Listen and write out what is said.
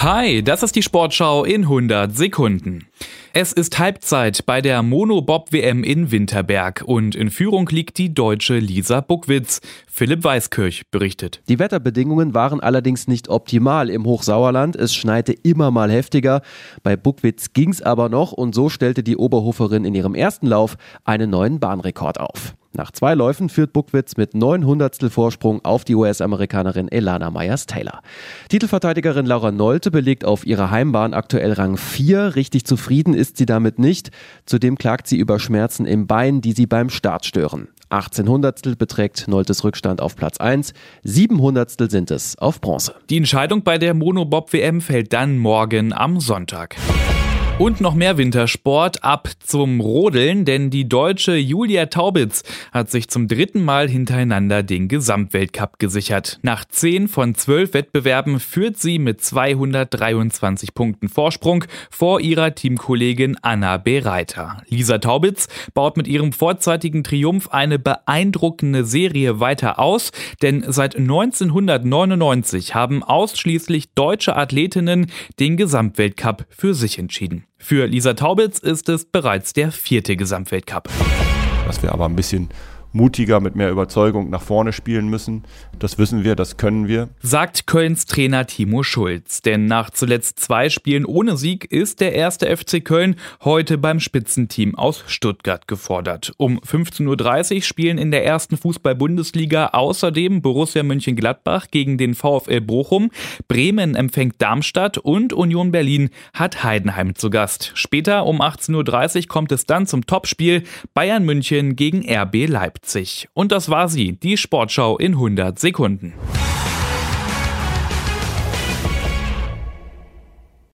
Hi, das ist die Sportschau in 100 Sekunden. Es ist Halbzeit bei der Monobob-WM in Winterberg und in Führung liegt die deutsche Lisa Buckwitz. Philipp Weiskirch berichtet. Die Wetterbedingungen waren allerdings nicht optimal im Hochsauerland. Es schneite immer mal heftiger. Bei Buckwitz ging's aber noch und so stellte die Oberhoferin in ihrem ersten Lauf einen neuen Bahnrekord auf. Nach zwei Läufen führt Buckwitz mit 900 Vorsprung auf die US-Amerikanerin Elana Myers-Taylor. Titelverteidigerin Laura Nolte belegt auf ihrer Heimbahn aktuell Rang 4. Richtig zufrieden ist sie damit nicht. Zudem klagt sie über Schmerzen im Bein, die sie beim Start stören. 18 Hundertstel beträgt Noltes Rückstand auf Platz 1, 7 Hundertstel sind es auf Bronze. Die Entscheidung bei der Monobob-WM fällt dann morgen am Sonntag. Und noch mehr Wintersport ab zum Rodeln, denn die deutsche Julia Taubitz hat sich zum dritten Mal hintereinander den Gesamtweltcup gesichert. Nach zehn von zwölf Wettbewerben führt sie mit 223 Punkten Vorsprung vor ihrer Teamkollegin Anna Bereiter. Lisa Taubitz baut mit ihrem vorzeitigen Triumph eine beeindruckende Serie weiter aus, denn seit 1999 haben ausschließlich deutsche Athletinnen den Gesamtweltcup für sich entschieden. Für Lisa Taubitz ist es bereits der vierte Gesamtweltcup. Was wir aber ein bisschen mutiger, mit mehr Überzeugung nach vorne spielen müssen. Das wissen wir, das können wir. Sagt Kölns Trainer Timo Schulz. Denn nach zuletzt zwei Spielen ohne Sieg ist der erste FC Köln heute beim Spitzenteam aus Stuttgart gefordert. Um 15.30 Uhr spielen in der ersten Fußball-Bundesliga außerdem Borussia Mönchengladbach gegen den VfL Bochum. Bremen empfängt Darmstadt und Union Berlin hat Heidenheim zu Gast. Später um 18.30 Uhr kommt es dann zum Topspiel Bayern München gegen RB Leipzig. Leipzig. Und das war sie, die Sportschau in 100 Sekunden.